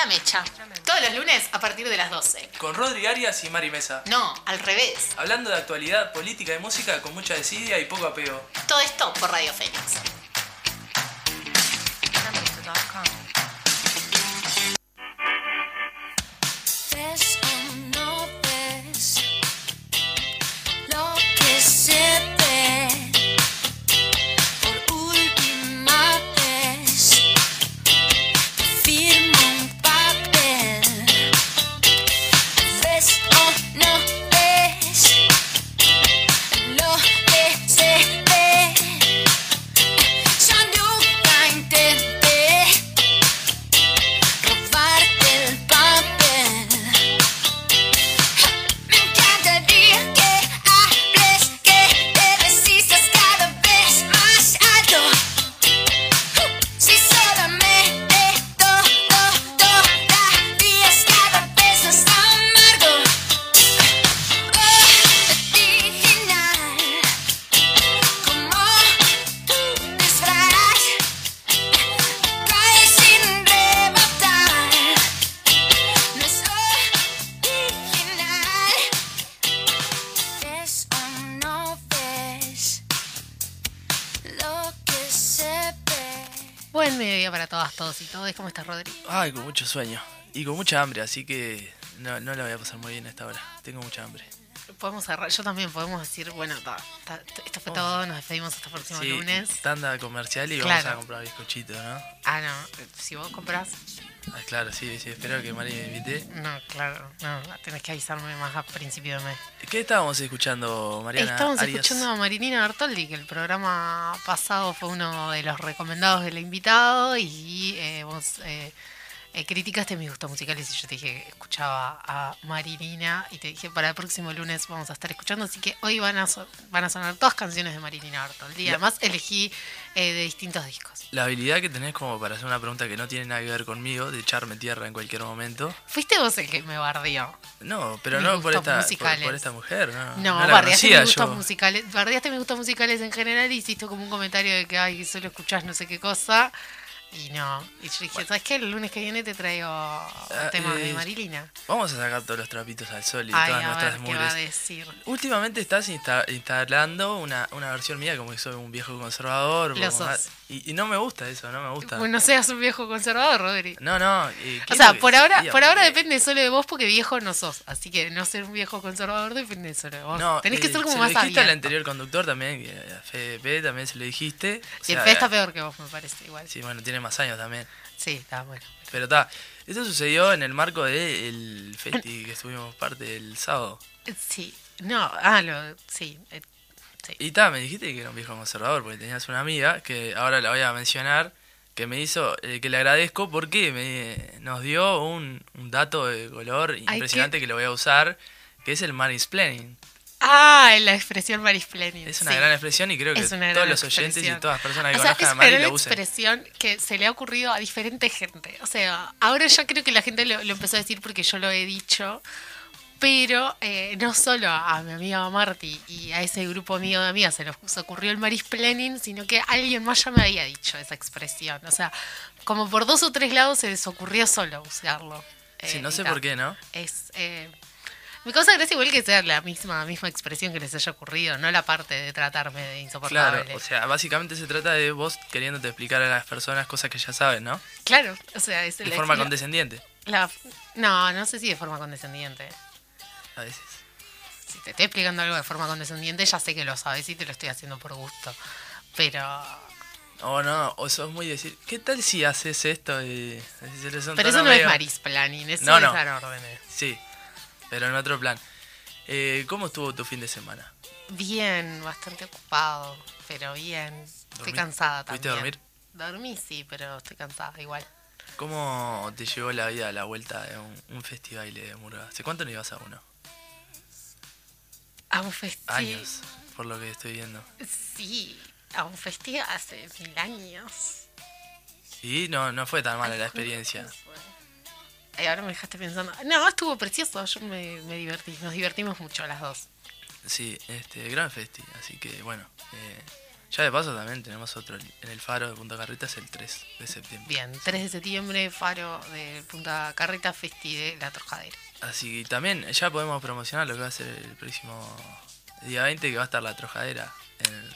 La Mecha. Todos los lunes a partir de las 12. Con Rodri Arias y Mari Mesa. No, al revés. Hablando de actualidad, política y música con mucha desidia y poco apego. Todo esto por Radio Fénix. Mucha hambre, así que no, no la voy a pasar muy bien a esta hora. Tengo mucha hambre. Podemos cerrar. Yo también podemos decir, bueno, ta- ta- esto fue todo. Nos despedimos hasta el próximo Sí, lunes. tanda comercial y Claro. vamos a comprar bizcochitos, ¿no? Ah, no. Si vos compras. Ah, claro, sí, sí. Espero que Mari me invite. No, claro. No, tenés que avisarme más a principio de mes. ¿Qué estábamos escuchando, Mariana? Estamos Arias? escuchando a Marinina Bertoldi, que el programa pasado fue uno de los recomendados del invitado y eh, vos eh, eh, criticaste mis gustos musicales y yo te dije que escuchaba a Marinina y te dije para el próximo lunes vamos a estar escuchando, así que hoy van a, so- van a sonar dos canciones de Marinina Bertoldi y La- además elegí eh, de distintos discos. La habilidad que tenés como para hacer una pregunta que no tiene nada que ver conmigo, de echarme tierra en cualquier momento. Fuiste vos el que me bardeó. No, pero Mis no por esta, por, por esta mujer, no. No, bardeaste mis gustos yo. musicales, bardeaste mis gustos musicales en general y hiciste como un comentario de que ay, solo escuchás no sé qué cosa. Y no. Y yo dije, ¿sabes qué? El lunes que viene te traigo temas de eh, Marilina. Vamos a sacar todos los trapitos al sol y Ay, todas a nuestras ver qué va a decir. Últimamente estás insta- instalando una, una versión mía como que soy un viejo conservador. Lo sos. Y, y no me gusta eso, no me gusta. Bueno, no seas un viejo conservador, Rodri. no, no. O ¿qué es sea, por ahora, por ahora depende solo de vos porque viejo no sos. Así que no ser un viejo conservador depende solo de vos. No, Tenés que eh, ser como se más lo dijiste al anterior conductor también, a Fede P también se lo dijiste. O Y el sea, Fe está peor que vos, me parece, igual. Sí, Sí, bueno, tiene más años también. está bueno. Pero está, esto sucedió en el marco del festi que estuvimos parte el sábado. Sí, no, ah, lo, sí. eh, sí. Y ta, me dijiste que era un viejo conservador, porque tenías una amiga, que ahora la voy a mencionar, que me hizo, eh, que le agradezco porque me, nos dio un, un dato de color impresionante que... lo voy a usar, que es el mansplaining. Ah, la expresión marisplenium. Es una sí. gran expresión y creo que Es una todos los oyentes y todas las personas que O sea, conozcan es a Mari una lo usen. expresión que se le ha ocurrido a diferente gente. O sea, ahora ya creo que la gente lo, lo empezó a decir porque yo lo he dicho. Pero eh, no solo a mi amiga Marty y a ese grupo mío de amigas se les ocurrió el marisplaining, sino que alguien más ya me había dicho esa expresión. O sea, como por dos o tres lados se les ocurrió solo usarlo. Sí, Eh, no sé por qué, ¿no? Es. Eh, me causa gracia igual que sea la misma, misma expresión que les haya ocurrido, no la parte de tratarme de insoportable. Claro, o sea, básicamente se trata de vos queriéndote explicar a las personas cosas que ya saben, ¿no? Claro, o sea, es De la- forma condescendiente, la- no, no sé si de forma condescendiente. a veces. Si te estoy explicando algo de forma condescendiente, ya sé que lo sabes y te lo estoy haciendo por gusto. Pero. O no, o sos muy decir, ¿qué tal si haces esto? Y, Pero eso no es marisplaning, eso No, es dar órdenes. Sí, pero en otro plan. Eh, ¿Cómo estuvo tu fin de semana? Bien, bastante ocupado, pero bien. Estoy cansada ¿Pudiste también. dormir? Dormí, sí, pero estoy cansada igual. ¿Cómo te llevó la vida a la vuelta de un, un festival de murga? ¿Hace cuánto no ibas a uno? A un festival. Años, por lo que estoy viendo. Sí, a un festival hace mil años. Y no, no fue tan mala Ay, la ¿cómo- experiencia. cómo fue? Ay, ahora me dejaste pensando. No, estuvo precioso. Yo me, me divertí. Nos divertimos mucho las dos. Sí, este, gran festi, así que bueno, eh, Ya de paso también tenemos otro en el faro de Punta Carretas el 3 de septiembre. Bien, 3 de septiembre, Faro de Punta Carreta, Festi de La Trojadera. Así que también ya podemos promocionar lo que va a ser el próximo día 20, que va a estar la trojadera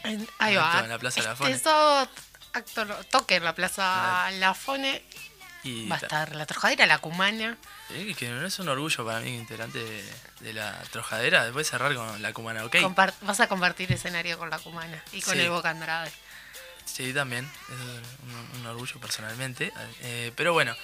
en, En- ahí en va. acto en la Plaza Este Fone. sábado, acto, toque en la Plaza La Fone. Y Va a ta- estar La Trojadera, La Cumana. eh, que no es un orgullo para mí, integrante de, de la trojadera, después cerrar con la Cumana, ¿ok? Vas a compartir escenario con La Cumana y con Sí. el Boca Andrade. Sí, también. Es un, un orgullo personalmente. Eh, pero bueno.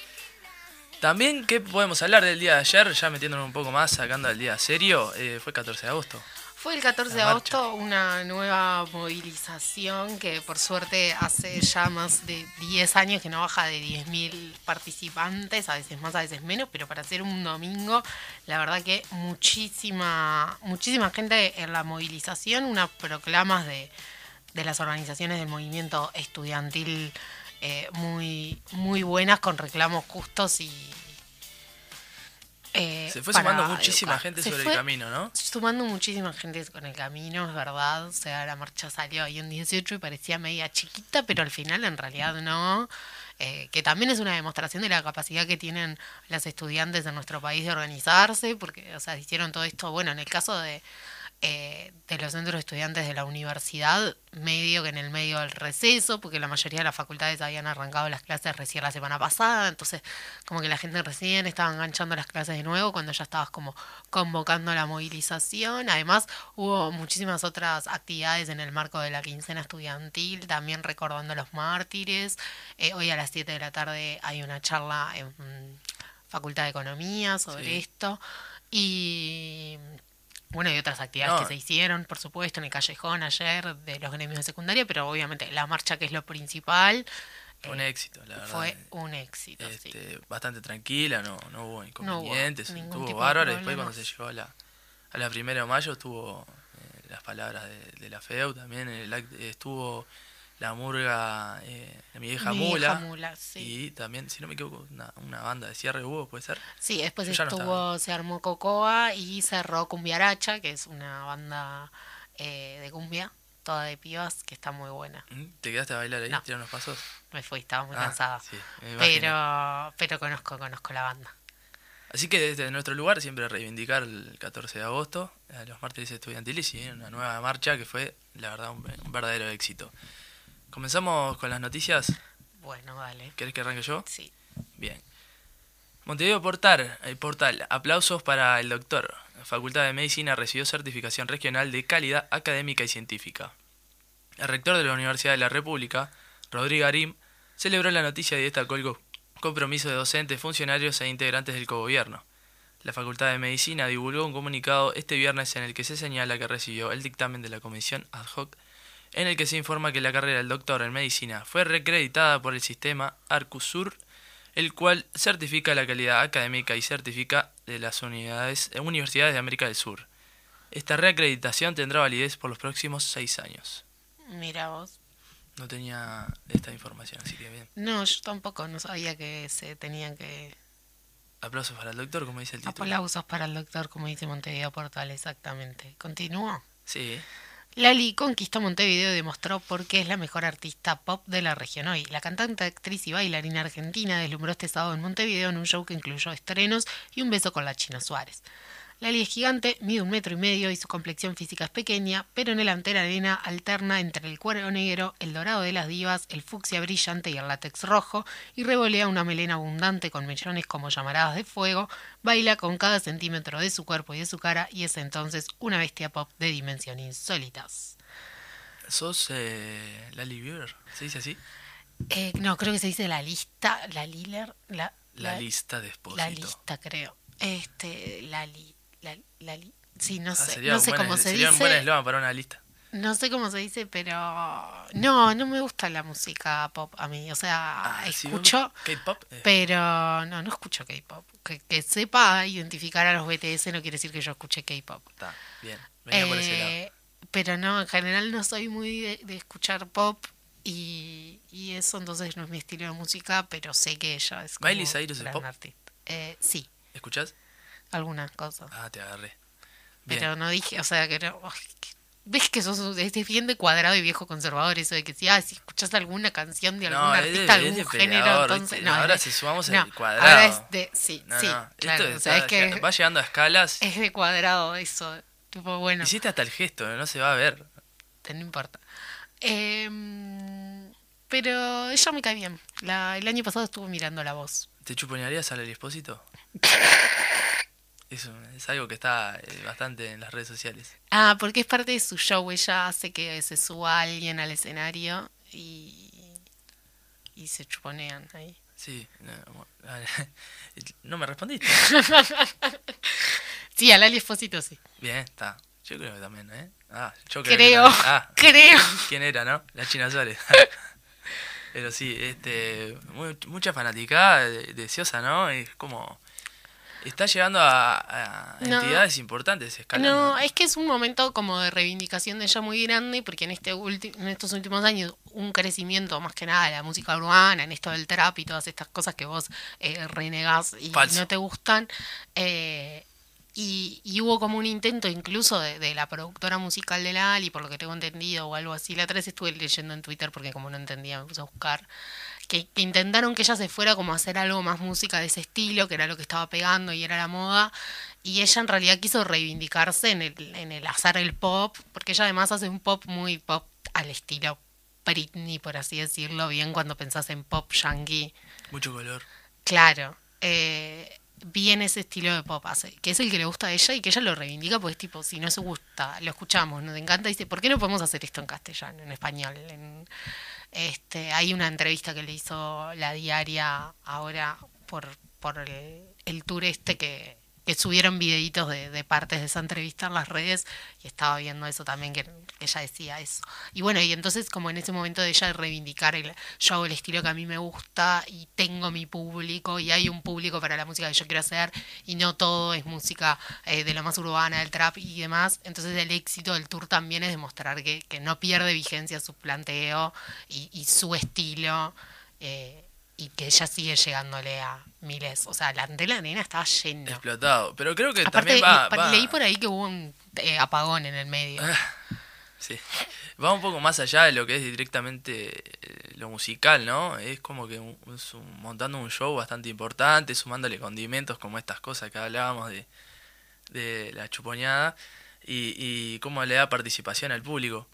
También, ¿qué podemos hablar del día de ayer? Ya metiéndonos un poco más, sacando al día serio. eh, fue 14 de agosto. Fue el 14 de agosto una nueva movilización que por suerte hace ya más de 10 años que no baja de 10.000 participantes, a veces más, a veces menos, pero para hacer un domingo, la verdad que muchísima, muchísima gente en la movilización, unas proclamas de, de las organizaciones del movimiento estudiantil eh, muy, muy buenas con reclamos justos y... eh, Se fue para sumando muchísima educar. gente Se sobre el camino, ¿no? sumando muchísima gente con el camino, es verdad. O sea, la marcha salió ahí un 18 y parecía media chiquita, pero al final en realidad no. Eh, que también es una demostración de la capacidad que tienen las estudiantes en nuestro país de organizarse, porque, o sea, hicieron todo esto, bueno, en el caso de, eh, de los centros de estudiantes de la universidad, medio que en el medio del receso, porque la mayoría de las facultades habían arrancado las clases recién la semana pasada, entonces como que la gente recién estaba enganchando las clases de nuevo cuando ya estabas como convocando la movilización. Además hubo muchísimas otras actividades en el marco de la quincena estudiantil, también recordando a los mártires. Eh, hoy a las 7 de la tarde hay una charla en Facultad de Economía sobre Sí. esto. Y bueno, y otras actividades No. que se hicieron, por supuesto, en el callejón ayer de los gremios de secundaria, pero obviamente la marcha que es lo principal Fue un éxito, la verdad. fue un éxito. sí. Este, Bastante tranquila, no, no hubo hubo inconvenientes. ningún estuvo tipo de bárbaro. Después, cuando se llegó a la, a la primera de mayo, estuvo eh, las palabras de, de la FEU también. en el act- estuvo la murga, eh, mi vieja Mi mula. vieja mula, sí. Y también, si no me equivoco, una, una banda de cierre hubo, puede ser. Sí, después Yo ya no estuvo, se armó Cocoa y cerró Cumbiaracha, que es una banda eh, de cumbia, toda de pibas, que está muy buena. ¿Mm? ¿Te quedaste a bailar ahí? No. ¿Tirar unos pasos? Me fui, estaba muy Ah, cansada. sí, pero, pero conozco, conozco la banda. Así que desde nuestro lugar siempre reivindicar el 14 de agosto a los mártires estudiantiles y una nueva marcha que fue, la verdad, un, un verdadero éxito. Comenzamos con las noticias. Bueno, dale. ¿Querés que arranque yo? Sí. Bien. Montevideo Portal, el portal. Aplausos para el doctor. La Facultad de Medicina recibió certificación regional de calidad académica y científica. El rector de la Universidad de la República, Rodrigo Arim, celebró la noticia y destacó el co- compromiso de docentes, funcionarios e integrantes del cogobierno. La Facultad de Medicina divulgó un comunicado este viernes en el que se señala que recibió el dictamen de la comisión ad hoc en el que se informa que la carrera del doctor en medicina fue recreditada por el sistema Arcusur, el cual certifica la calidad académica y certifica de las unidades, eh, universidades de América del Sur. Esta reacreditación tendrá validez por los próximos seis años. Mira vos. No tenía esta información, así que bien. No, yo tampoco, no sabía que se tenían que... Aplausos para el doctor, como dice el título. Aplausos para el doctor, como dice Montevideo Portal, exactamente. Continúo. Sí, Lali conquistó Montevideo y demostró por qué es la mejor artista pop de la región hoy. La cantante, actriz y bailarina argentina deslumbró este sábado en Montevideo en un show que incluyó estrenos y un beso con la China Suárez. Lali es gigante, mide un metro y medio y su complexión física es pequeña, pero en el antera arena alterna entre el cuero negro, el dorado de las divas, el fucsia brillante y el látex rojo, y revolea una melena abundante con mechones como llamaradas de fuego, baila con cada centímetro de su cuerpo y de su cara y es entonces una bestia pop de dimensión insólitas. sos eh, Lali Bieber, ¿se dice así? Eh, no, creo que se dice la lista, la Liler, la, La, lista de Espósito. la lista creo. Este, la li, la, la li- sí, no Ah, sé, no sé cómo se sería un buen dice, eslogan para una lista. no sé cómo se dice, pero no, no me gusta la música pop a mí, o sea, Ah, escucho, K-pop. eh, pero no, no escucho K-pop. Que, que sepa identificar a los BTS no quiere decir que yo escuche K-pop. Está, bien. Venía por ese lado. Eh, pero no, en general no soy muy de, de escuchar pop y, y eso entonces no es mi estilo de música, pero sé que ella es ¿Miley Cyrus es pop? artista. Eh, sí, ¿Escuchás? Algunas cosas. Ah, te agarré. Bien. Pero no dije, o sea, que no, ves que sos es bien de cuadrado y viejo conservador eso de que si, ah, si escuchas alguna canción de algún No, artista, de algún género, entonces no, Ahora si sumamos no, el cuadrado. Ahora es de sí, sí, claro, esto o sea, es está- que va llegando a escalas. es de cuadrado eso, tipo bueno, Hiciste hasta el gesto, no se va a ver. no importa. Em, pero ella me cae bien. La, el año pasado estuve mirando la voz. ¿Te chuponearías al Expósito? Eso es algo que está eh, bastante en las redes sociales. Ah, porque es parte de su show. Ella hace que se suba alguien al escenario y, y se chuponean ahí. Sí, no, me respondiste. Sí, al Ali Esposito sí. Bien, está. Yo creo que también, ¿eh? Ah, yo creo. que Creo, también. Ah, creo. ¿quién era, no? La China Suárez. Pero sí, este, mu- mucha fanaticada, de- deseosa, ¿no? Es como... Está llegando a, a No. entidades importantes escalando. No, es que es un momento como de reivindicación de ella muy grande, porque en este en estos últimos años un crecimiento más que nada de la música urbana, en esto del trap y todas estas cosas que vos eh, renegás y Falso. no te gustan. eh, y, y hubo como un intento incluso de, de la productora musical de la Ali, por lo que tengo entendido, o algo así. La otra vez estuve leyendo en Twitter porque como no entendía me puse a buscar. Que, que intentaron que ella se fuera como a hacer algo más música de ese estilo, que era lo que estaba pegando y era la moda. Y ella en realidad quiso reivindicarse en el, en el hacer el pop, porque ella además hace un pop muy pop al estilo Britney, por así decirlo, bien cuando pensás en pop yankee. Mucho color. Claro, eh, bien ese estilo de pop que es el que le gusta a ella y que ella lo reivindica, pues tipo, si no se gusta, lo escuchamos, nos encanta, dice, ¿por qué no podemos hacer esto en castellano, en español? En, este, hay una entrevista que le hizo la diaria ahora por, por el, el tour este que, que subieron videitos de, de partes de esa entrevista en las redes y estaba viendo eso también que, ella decía eso. Y bueno y entonces como en ese momento de ella reivindicar el yo hago el estilo que a mí me gusta y tengo mi público y hay un público para la música que yo quiero hacer y no todo es música eh, de lo más urbana del trap y demás entonces el éxito del tour también es demostrar que, que no pierde vigencia su planteo y, y su estilo eh, y que ella sigue llegándole a miles o sea la de la nena estaba llena Explotado. Pero creo que Aparte, también va, le- va- leí por ahí que hubo un eh, apagón en el medio. Sí. Va un poco más allá de lo que es directamente eh, lo musical, ¿no? Es como que un- es un- montando un show bastante importante, sumándole condimentos como estas cosas que hablábamos de, de la chupoñada y, y cómo le da participación al público.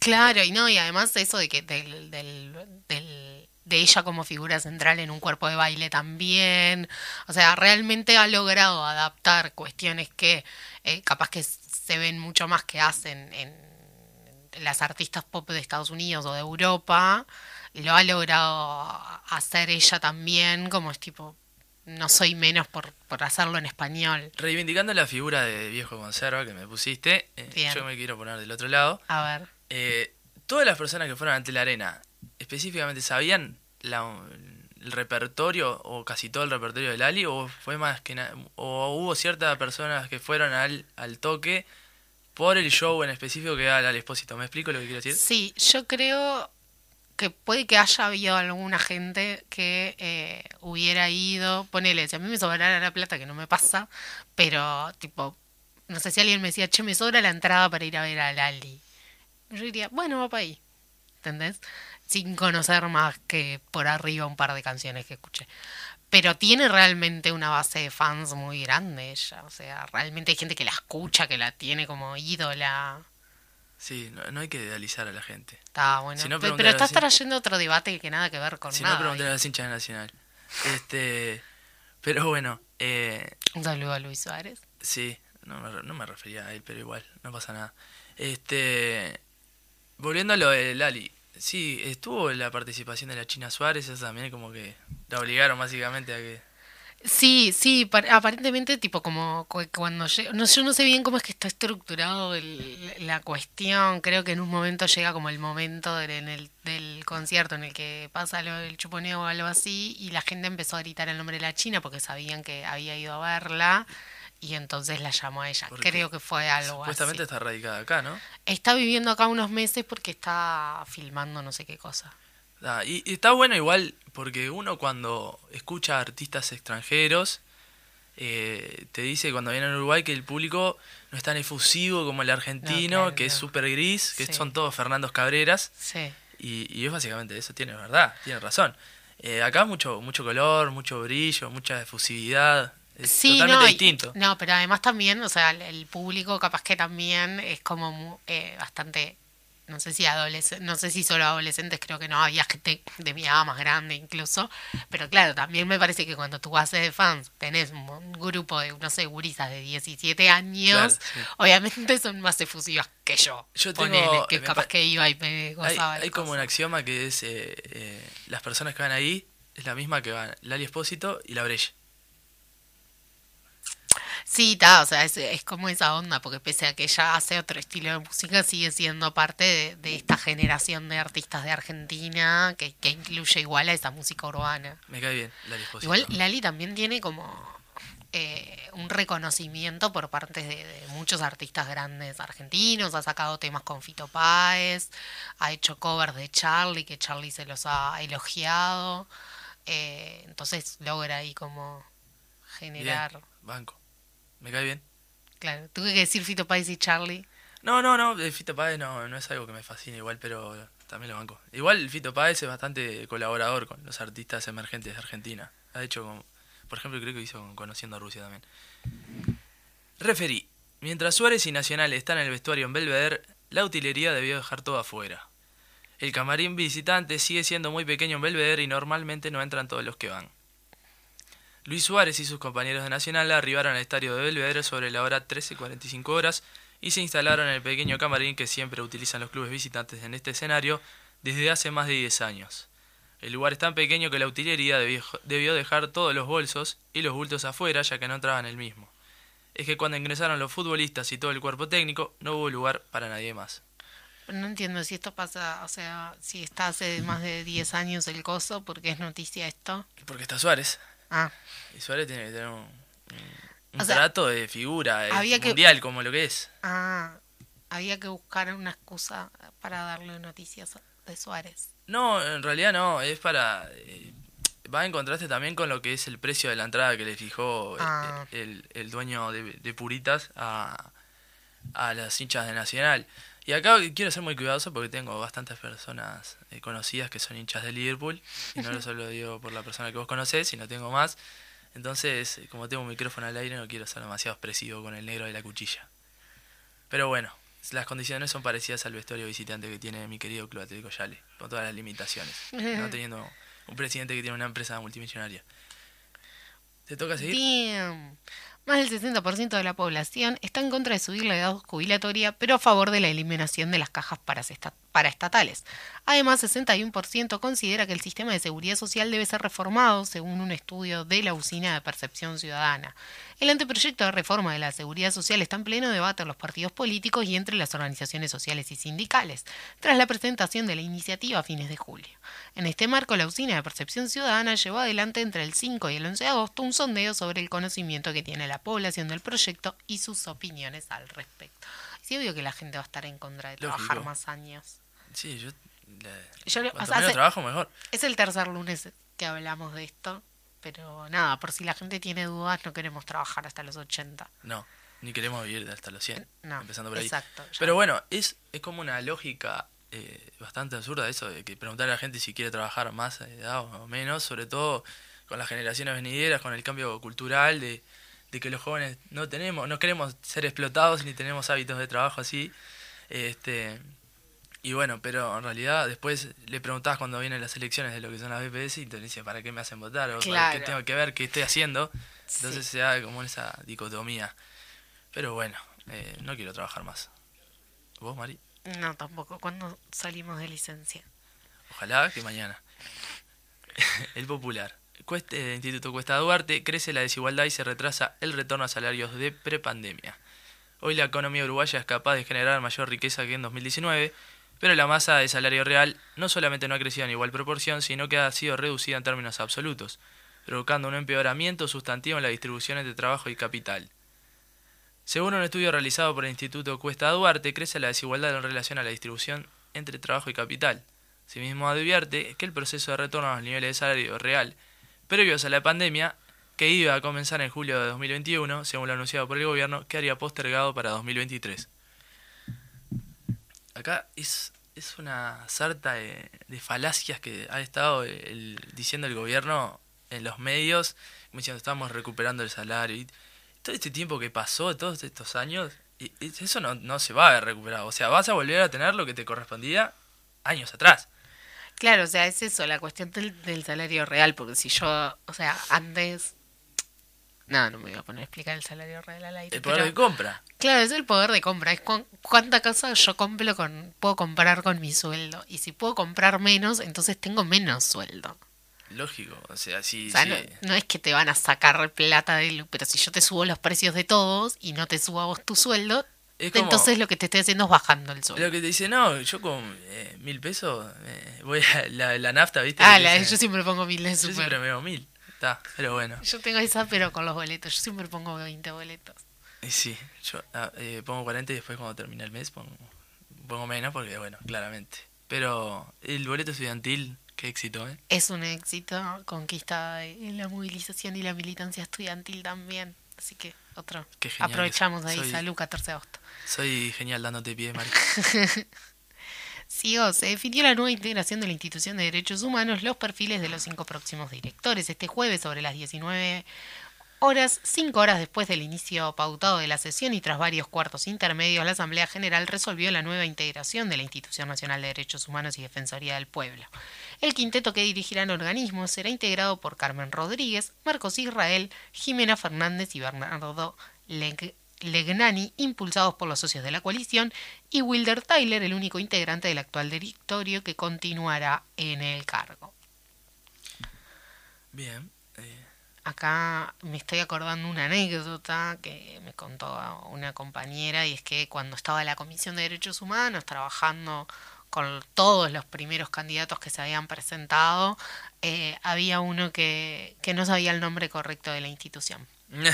Claro, y no, y además eso de que del, del, del- de ella como figura central en un cuerpo de baile también. O sea, realmente ha logrado adaptar cuestiones que eh, capaz que se ven mucho más que hacen en las artistas pop de Estados Unidos o de Europa. Lo ha logrado hacer ella también, como es tipo, no soy menos por, por hacerlo en español. Reivindicando la figura de viejo conserva que me pusiste, eh, yo me quiero poner del otro lado. A ver. Eh, todas las personas que fueron ante la arena, específicamente, ¿sabían el repertorio o casi todo el repertorio del Ali? ¿O fue más que o hubo ciertas personas que fueron al, al toque por el show en específico que era el expósito? ¿Me explico lo que quiero decir? Sí, yo creo que puede que haya habido alguna gente que eh, hubiera ido, ponele, si a mí me sobrara la plata, que no me pasa, pero tipo, no sé si alguien me decía, che, me sobra la entrada para ir a ver a Lali. Yo diría, bueno, va para ahí, ¿entendés? Sin conocer más que por arriba un par de canciones que escuché. Pero tiene realmente una base de fans muy grande ella, o sea, realmente hay gente que la escucha, que la tiene como ídola. Sí, no, no hay que idealizar a la gente. Está bueno. Si no, Pe- preguntar pero estás trayendo otro debate que nada que ver con Si no, nada. pregunté a las hinchas de Nacional. Este, pero bueno, eh, Un saludo a Luis Suárez. Sí, no me, no me refería a él, pero igual, no pasa nada. Este, volviendo a lo de Lali, sí, estuvo la participación de la China Suárez, eso también como que la obligaron básicamente a que... Sí, sí, par- aparentemente tipo como cu- cuando llega, no, yo no sé bien cómo es que está estructurado el- la cuestión, creo que en un momento llega como el momento del, en el, del concierto en el que pasa lo del chuponeo o algo así y la gente empezó a gritar el nombre de la China porque sabían que había ido a verla y entonces la llamó a ella, Porque creo que fue algo Supuestamente así. está radicada acá, ¿no? Está viviendo acá unos meses porque está filmando no sé qué cosa. Ah, y, y está bueno igual porque uno cuando escucha a artistas extranjeros eh, te dice cuando viene a Uruguay que el público no es tan efusivo como el argentino, claro, que es súper gris, que Sí. son todos Fernandos Cabreras. Sí. Y, y es básicamente eso, tiene verdad, tiene razón. Eh, acá mucho, mucho color, mucho brillo, mucha efusividad. Es Sí, totalmente no, y- distinto. no, pero además también, o sea, el, el público capaz que también es como eh, bastante, no sé si adolescentes, no sé si solo adolescentes, creo que no, había gente de mi edad más grande incluso, pero claro, también me parece que cuando tú haces de fans, tenés un, grupo de, no sé, gurisas de 17 años, Claro, sí. obviamente son más efusivas que yo, Yo tengo- que me capaz pa- que iba y me Hay, gozaba hay como un axioma que es eh, eh, las personas que van ahí es la misma que van Lali Espósito y la Breche. Sí, está, o sea, es, es como esa onda, porque pese a que ella hace otro estilo de música, sigue siendo parte de, de esta generación de artistas de Argentina que, que incluye igual a esa música urbana. Me cae bien Lali. Igual Lali también tiene como eh, un reconocimiento por parte de, de muchos artistas grandes argentinos, ha sacado temas con Fito Páez, ha hecho covers de Charlie, que Charlie se los ha elogiado, eh, entonces logra ahí como Bien, generar... banco. Me cae bien. Claro, tuve que decir Fito Páez y Charlie. No, no, no, el Fito Páez no, no es algo que me fascine igual, pero también lo banco. Igual Fito Páez es bastante colaborador con los artistas emergentes de Argentina. Ha hecho como, por ejemplo, creo que hizo con Conociendo a Rusia también. Referí. Mientras Suárez y Nacional están en el vestuario en Belvedere, la utilería debió dejar todo afuera. El camarín visitante sigue siendo muy pequeño en Belvedere y normalmente no entran todos los que van. Luis Suárez y sus compañeros de Nacional arribaron al estadio de Belvedere sobre la hora 13.45 horas y se instalaron en el pequeño camarín que siempre utilizan los clubes visitantes en este escenario desde hace más de 10 años. El lugar es tan pequeño que la utilería debió, dejar todos los bolsos y los bultos afuera ya que no entraban en el mismo. Es que cuando ingresaron los futbolistas y todo el cuerpo técnico no hubo lugar para nadie más. No entiendo si esto pasa, o sea, si está hace más de 10 años el coso, porque es noticia esto. Porque está Suárez. Ah, Y Suárez tiene que tener un, un- un O sea, trato de figura que- mundial como lo que es. ah, había que buscar una excusa para darle noticias de Suárez. No, en realidad no, es para... eh, va en contraste también con lo que es el precio de la entrada que le fijó eh, Ah. el, el dueño de, de Puritas a, a las hinchas de Nacional. Y acá quiero ser muy cuidadoso porque tengo bastantes personas eh, conocidas que son hinchas de Liverpool. Y no lo solo digo por la persona que vos conocés, sino tengo más. Entonces, como tengo un micrófono al aire, no quiero ser demasiado expresivo con el negro de la cuchilla. Pero bueno, las condiciones son parecidas al vestuario visitante que tiene mi querido Club Atlético Yale, con todas las limitaciones. No teniendo un presidente que tiene una empresa multimillonaria. ¿Te toca seguir? Damn. Más del 60% de la población está en contra de subir la edad jubilatoria, pero a favor de la eliminación de las cajas parasesta- paraestatales. Además, 61% considera que el sistema de seguridad social debe ser reformado, según un estudio de la Usina de Percepción Ciudadana. El anteproyecto de reforma de la seguridad social está en pleno debate en los partidos políticos y entre las organizaciones sociales y sindicales, tras la presentación de la iniciativa a fines de julio. En este marco, la Usina de Percepción Ciudadana llevó adelante entre el 5 y el 11 de agosto un sondeo sobre el conocimiento que tiene la población del proyecto y sus opiniones al respecto. Sí, obvio que la gente va a estar en contra de trabajar Lógico. más años. Sí, yo... le- Yo le- cuanto o sea, menos hace- trabajo, mejor. Es el tercer lunes que hablamos de esto, pero nada, por si la gente tiene dudas, no queremos trabajar hasta los 80. No, ni queremos vivir hasta los 100. No, empezando por ahí. exacto. Pero bueno, es, es como una lógica eh, bastante absurda eso de que preguntar a la gente si quiere trabajar más edad o menos, sobre todo con las generaciones venideras, con el cambio cultural de, de que los jóvenes no tenemos, no queremos ser explotados ni tenemos hábitos de trabajo así. Este, y bueno, pero en realidad después le preguntás cuando vienen las elecciones de lo que son las BPS y te dicen para qué me hacen votar o para qué tengo que ver qué estoy haciendo. Sí. Entonces se da como esa dicotomía. Pero bueno, eh, no quiero trabajar más. ¿Vos, Mari? No, tampoco. ¿Cuándo salimos de licencia? Ojalá que mañana. el popular. Cueste, Instituto Cuesta Duarte crece la desigualdad y se retrasa el retorno a salarios de prepandemia. Hoy la economía uruguaya es capaz de generar mayor riqueza que en 2019, pero la masa de salario real no solamente no ha crecido en igual proporción, sino que ha sido reducida en términos absolutos, provocando un empeoramiento sustantivo en la distribución entre trabajo y capital. Según un estudio realizado por el Instituto Cuesta Duarte, crece la desigualdad en relación a la distribución entre trabajo y capital. Asimismo advierte que el proceso de retorno a los niveles de salario real previos a la pandemia que iba a comenzar en julio de 2021, según lo anunciado por el gobierno, que haría postergado para 2023. Acá es, es una sarta de, de falacias que ha estado el- diciendo el gobierno en los medios, como diciendo estamos recuperando el salario. Y todo este tiempo que pasó, todos estos años, y- y eso no, no se va a recuperar. O sea, vas a volver a tener lo que te correspondía años atrás. Claro, o sea, es eso, la cuestión del, del salario real, porque si yo, o sea, antes... No, no me voy a poner a explicar el salario real al aire. El poder pero- de compra. Claro, es el poder de compra. Es cuán- cuánta cosa yo compro con, puedo comprar con mi sueldo. Y si puedo comprar menos, entonces tengo menos sueldo. Lógico, o sea, sí, O sea, sí. no, no es que te van a sacar plata pero si yo te subo los precios de todos y no te subo a vos tu sueldo, como- entonces lo que te estoy haciendo es bajando el sueldo. Lo que te dice, no, yo con eh, mil pesos eh, voy a la, la nafta, ¿viste? Ah, la- yo siempre pongo mil de yo super. siempre me veo mil. Está, pero bueno. Yo tengo esa, pero con los boletos. Yo siempre pongo 20 boletos. Y sí, yo ah, eh, pongo 40 y después cuando termina el mes pongo, pongo menos porque, bueno, claramente. Pero el boleto estudiantil, qué éxito, ¿eh? Es un éxito, conquista en la movilización y la militancia estudiantil también. Así que otro. Qué genial Aprovechamos eso. ahí, Soy- salud, 14 de agosto. Soy genial dándote pie, Mari. Se definió la nueva integración de la institución de derechos humanos, los perfiles de los cinco próximos directores. Este jueves, sobre las 19 horas, cinco horas después del inicio pautado de la sesión y tras varios cuartos intermedios, la Asamblea General resolvió la nueva integración de la Institución Nacional de Derechos Humanos y Defensoría del Pueblo. El quinteto que dirigirá el organismo será integrado por Carmen Rodríguez, Marcos Israel, Jimena Fernández y Bernardo Leg- Legnani, impulsados por los socios de la coalición, y Wilder Tyler, el único integrante del actual directorio que continuará en el cargo. Bien. eh, Acá me estoy acordando una anécdota que me contó una compañera y es que cuando estaba en la Comisión de Derechos Humanos trabajando con todos los primeros candidatos que se habían presentado, eh, había uno que, que no sabía el nombre correcto de la institución.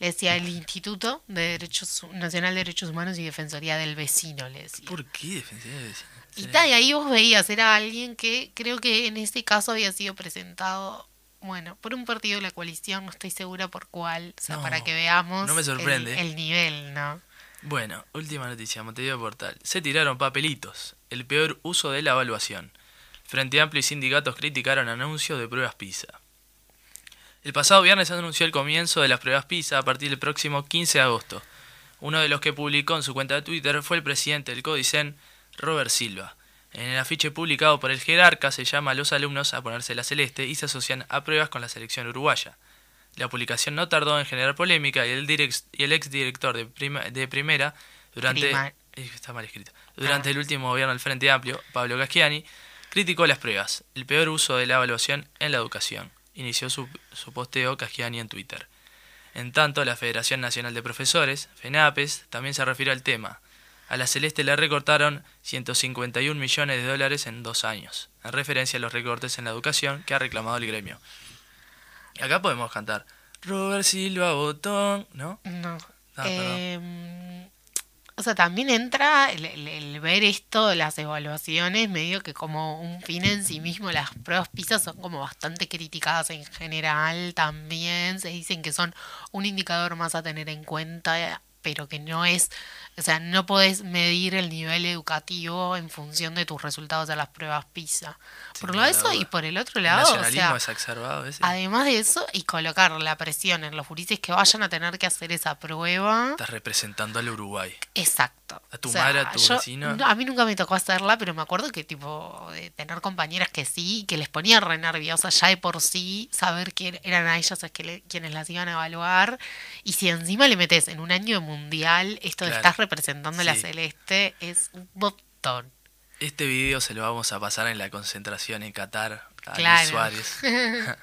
Le decía el Instituto de Derechos Nacional de Derechos Humanos y Defensoría del Vecino, le decía. ¿Por qué defensoría de vecinos? Y, Sí. ta, y ahí vos veías, era alguien que creo que en este caso había sido presentado, bueno, por un partido de la coalición, no estoy segura por cuál, o sea, No, para que veamos no me el- sorprende. El, nivel, ¿no? Bueno, última noticia, Montevideo Portal. Se tiraron papelitos. El peor uso de la evaluación. Frente Amplio y sindicatos criticaron anuncio de pruebas PISA. El pasado viernes se anunció el comienzo de las pruebas PISA a partir del próximo 15 de agosto. Uno de los que publicó en su cuenta de Twitter fue el presidente del Codicen, Robert Silva. En el afiche publicado por el jerarca se llama a los alumnos a ponerse la celeste y se asocian a pruebas con la selección uruguaya. La publicación no tardó en generar polémica y el, direct- y el exdirector de, prima- de primera durante Prima- eh, está mal escrito. Durante Ah. el último gobierno del Frente Amplio, Pablo Caschiani criticó las pruebas, el peor uso de la evaluación en la educación. Inició su, su posteo Caschiani en Twitter. En tanto, la Federación Nacional de Profesores, FENAPES, también se refirió al tema. A la Celeste le recortaron 151 millones de dólares en dos años, en referencia a los recortes en la educación que ha reclamado el gremio. Y acá podemos cantar Robert Silva Botón, ¿no? No. Ah, perdón. O sea, también entra el, el- el ver esto de las evaluaciones, medio que como un fin en sí mismo, las pruebas PISA son como bastante criticadas en general también, se dicen que son un indicador más a tener en cuenta, pero que no es, o sea, no podés medir el nivel educativo en función de tus resultados de las pruebas PISA. Por un lado eso y por el otro El lado, o nacionalismo sea, exacerbado ese. Además de eso, y colocar la presión en los furices que vayan a tener que hacer esa prueba. Estás representando al Uruguay. Exacto. A tu madre, a tu yo- vecino. no, a mí nunca me tocó hacerla, pero me acuerdo que tipo de tener compañeras que sí, que les ponía re nerviosas ya de por sí, saber que eran a ellas quienes las iban a evaluar. Y si encima le metes en un año mundial esto de estás representando a la Sí. celeste, es un montón. Este video se lo vamos a pasar en la concentración en Qatar a Luis Claro. Suárez,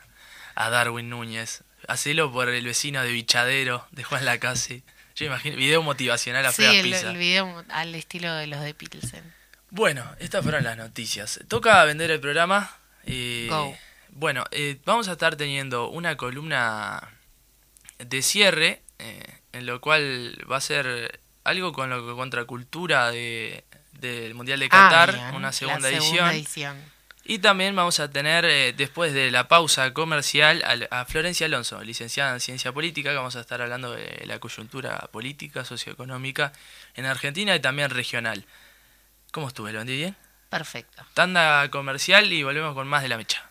a Darwin Núñez. Hacelo por el vecino de Bichadero, de Juan Lacase. Yo imagino, video motivacional a Sí, pruebas el, pizza. el video al estilo de los de Pilsen. Bueno, estas fueron las noticias. Toca vender el programa. eh, Go. Bueno, eh, vamos a estar teniendo una columna de cierre, eh, en lo cual va a ser algo con lo que contracultura de, del Mundial de Qatar, Ah, bien, una la segunda, edición. edición. Y también vamos a tener, eh, después de la pausa comercial, al- a, Florencia Alonso, licenciada en Ciencia Política, que vamos a estar hablando de la coyuntura política, socioeconómica en Argentina y también regional. ¿Cómo estuve? ¿Lo entendí bien? Perfecto. Tanda comercial y volvemos con más de la mecha.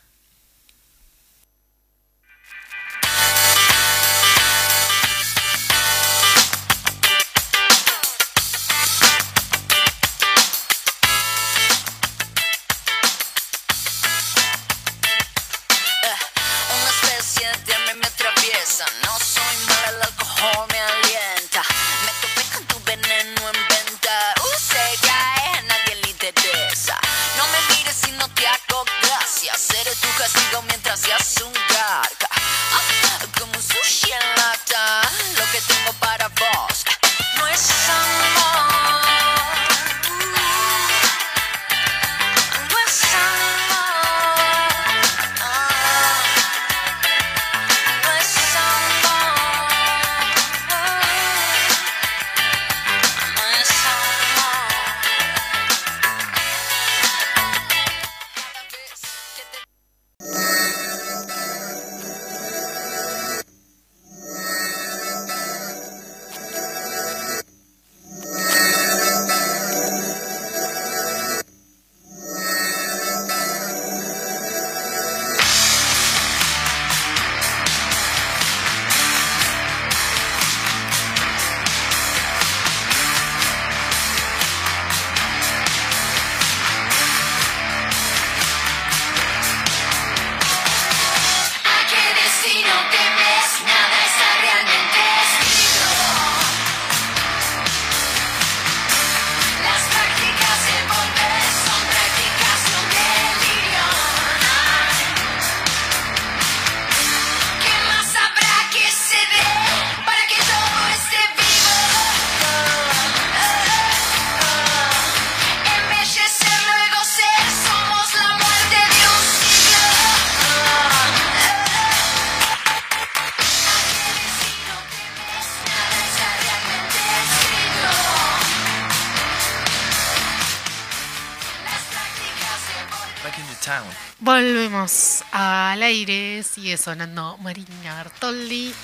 Sigue sonando Marina Bertoldi.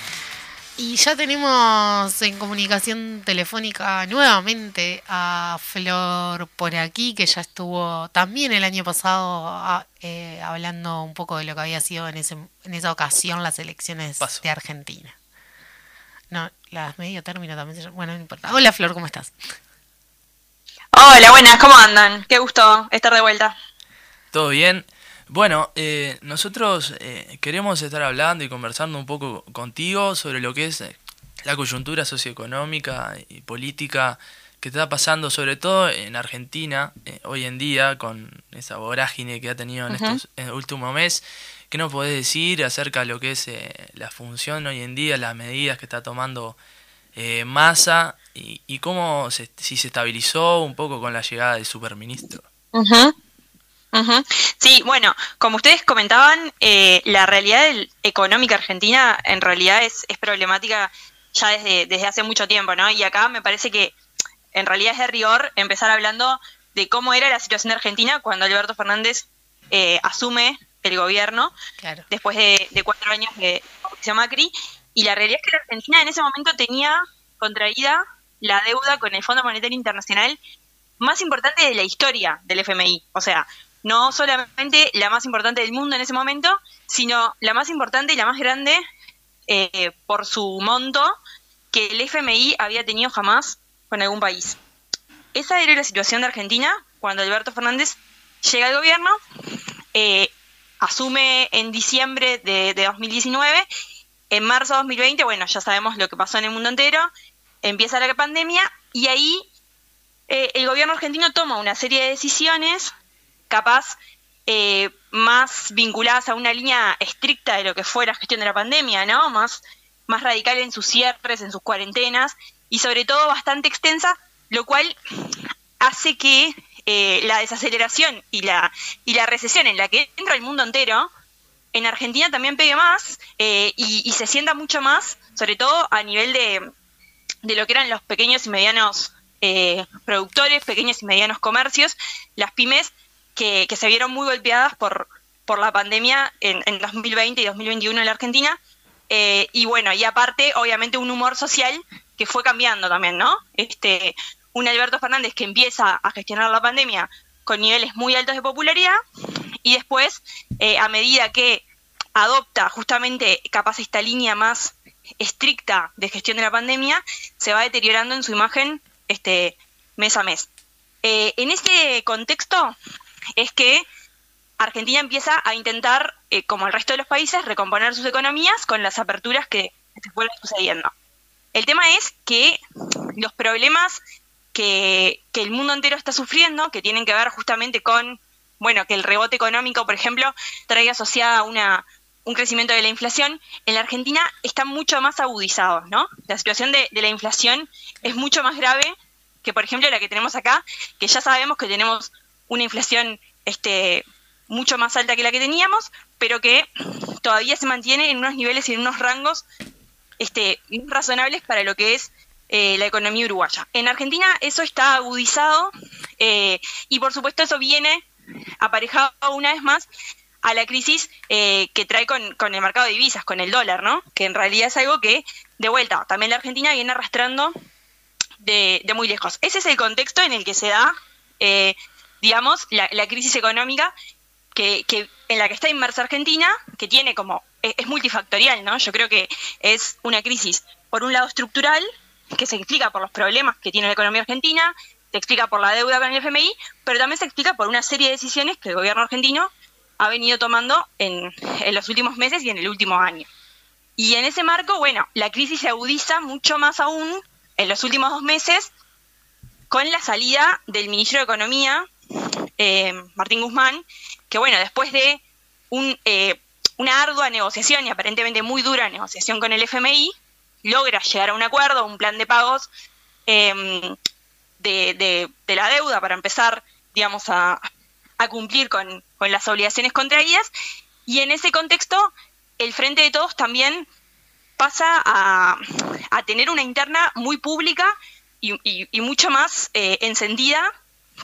Y ya tenemos en comunicación telefónica nuevamente a Flor por aquí, que ya estuvo también el año pasado a- eh, hablando un poco de lo que había sido en, ese, en esa ocasión las elecciones Paso. de Argentina. No, las medio término también se Bueno, no importa. Hola Flor, ¿cómo estás? Hola, buenas, ¿cómo andan? Qué gusto estar de vuelta. ¿Todo bien? Bueno, eh, nosotros eh, queremos estar hablando y conversando un poco contigo sobre lo que es eh, la coyuntura socioeconómica y política que está pasando, sobre todo en Argentina, eh, hoy en día, con esa vorágine que ha tenido en estos en el último mes. ¿Qué nos podés decir acerca de lo que es eh, la función hoy en día, las medidas que está tomando eh, Massa y, y cómo se, si se estabilizó un poco con la llegada del superministro? Sí, bueno, como ustedes comentaban, eh, la realidad del- económica argentina en realidad es, es problemática ya desde, desde hace mucho tiempo, ¿no? Y acá me parece que en realidad es de rigor empezar hablando de cómo era la situación de Argentina cuando Alberto Fernández eh, asume el gobierno Claro. después de, de cuatro años de Mauricio Macri. Y la realidad es que la Argentina en ese momento tenía contraída la deuda con el Fondo Monetario Internacional más importante de la historia del FMI. O sea, no solamente la más importante del mundo en ese momento, sino la más importante y la más grande eh, por su monto que el FMI había tenido jamás con algún país. Esa era la situación de Argentina cuando Alberto Fernández llega al gobierno, eh, asume en diciembre de, de 2019, en marzo de 2020, bueno, ya sabemos lo que pasó en el mundo entero, empieza la pandemia y ahí eh, el gobierno argentino toma una serie de decisiones capaz eh, más vinculadas a una línea estricta de lo que fue la gestión de la pandemia, ¿no? Más, más radical en sus cierres, en sus cuarentenas y sobre todo bastante extensa, lo cual hace que eh, la desaceleración y la, y la recesión en la que entra el mundo entero, en Argentina también pegue más eh, y, y se sienta mucho más, sobre todo a nivel de, de lo que eran los pequeños y medianos eh, productores, pequeños y medianos comercios, las pymes, que, se vieron muy golpeadas por, por la pandemia en, en 2020 y 2021 en la Argentina. Eh, y bueno, y aparte, obviamente, un humor social que fue cambiando también, ¿no? Este, un Alberto Fernández que empieza a gestionar la pandemia con niveles muy altos de popularidad y después, eh, a medida que adopta justamente capaz esta línea más estricta de gestión de la pandemia, se va deteriorando en su imagen este, mes a mes. Eh, en este contexto es que Argentina empieza a intentar, eh, como el resto de los países, recomponer sus economías con las aperturas que se fueron sucediendo. El tema es que los problemas que, que, el mundo entero está sufriendo, que tienen que ver justamente con, bueno, que el rebote económico, por ejemplo, trae asociada una, un crecimiento de la inflación, en la Argentina están mucho más agudizados, ¿no? La situación de, la inflación es mucho más grave que, por ejemplo, la que tenemos acá, que ya sabemos que tenemos una inflación este, mucho más alta que la que teníamos, pero que todavía se mantiene en unos niveles y en unos rangos este, razonables para lo que es eh, la economía uruguaya. En Argentina eso está agudizado eh, y por supuesto eso viene aparejado una vez más a la crisis eh, que trae con, el mercado de divisas, con el dólar, ¿no? Que en realidad es algo que, de vuelta, también la Argentina viene arrastrando de, muy lejos. Ese es el contexto en el que se da, eh, digamos, la, crisis económica que, en la que está inmersa Argentina, que tiene como, es, es multifactorial, ¿no? Yo creo que es una crisis, por un lado, estructural, que se explica por los problemas que tiene la economía argentina, se explica por la deuda con el FMI, pero también se explica por una serie de decisiones que el gobierno argentino ha venido tomando en, los últimos meses y en el último año. Y en ese marco, bueno, la crisis se agudiza mucho más aún en los últimos dos meses con la salida del ministro de Economía, eh, Martín Guzmán, que bueno, después de un, eh, una ardua negociación y aparentemente muy dura negociación con el FMI, logra llegar a un acuerdo, un plan de pagos em, de, la deuda para empezar, digamos, a, cumplir con, las obligaciones contraídas. Y en ese contexto el Frente de Todos también pasa a, tener una interna muy pública y, mucho más eh, encendida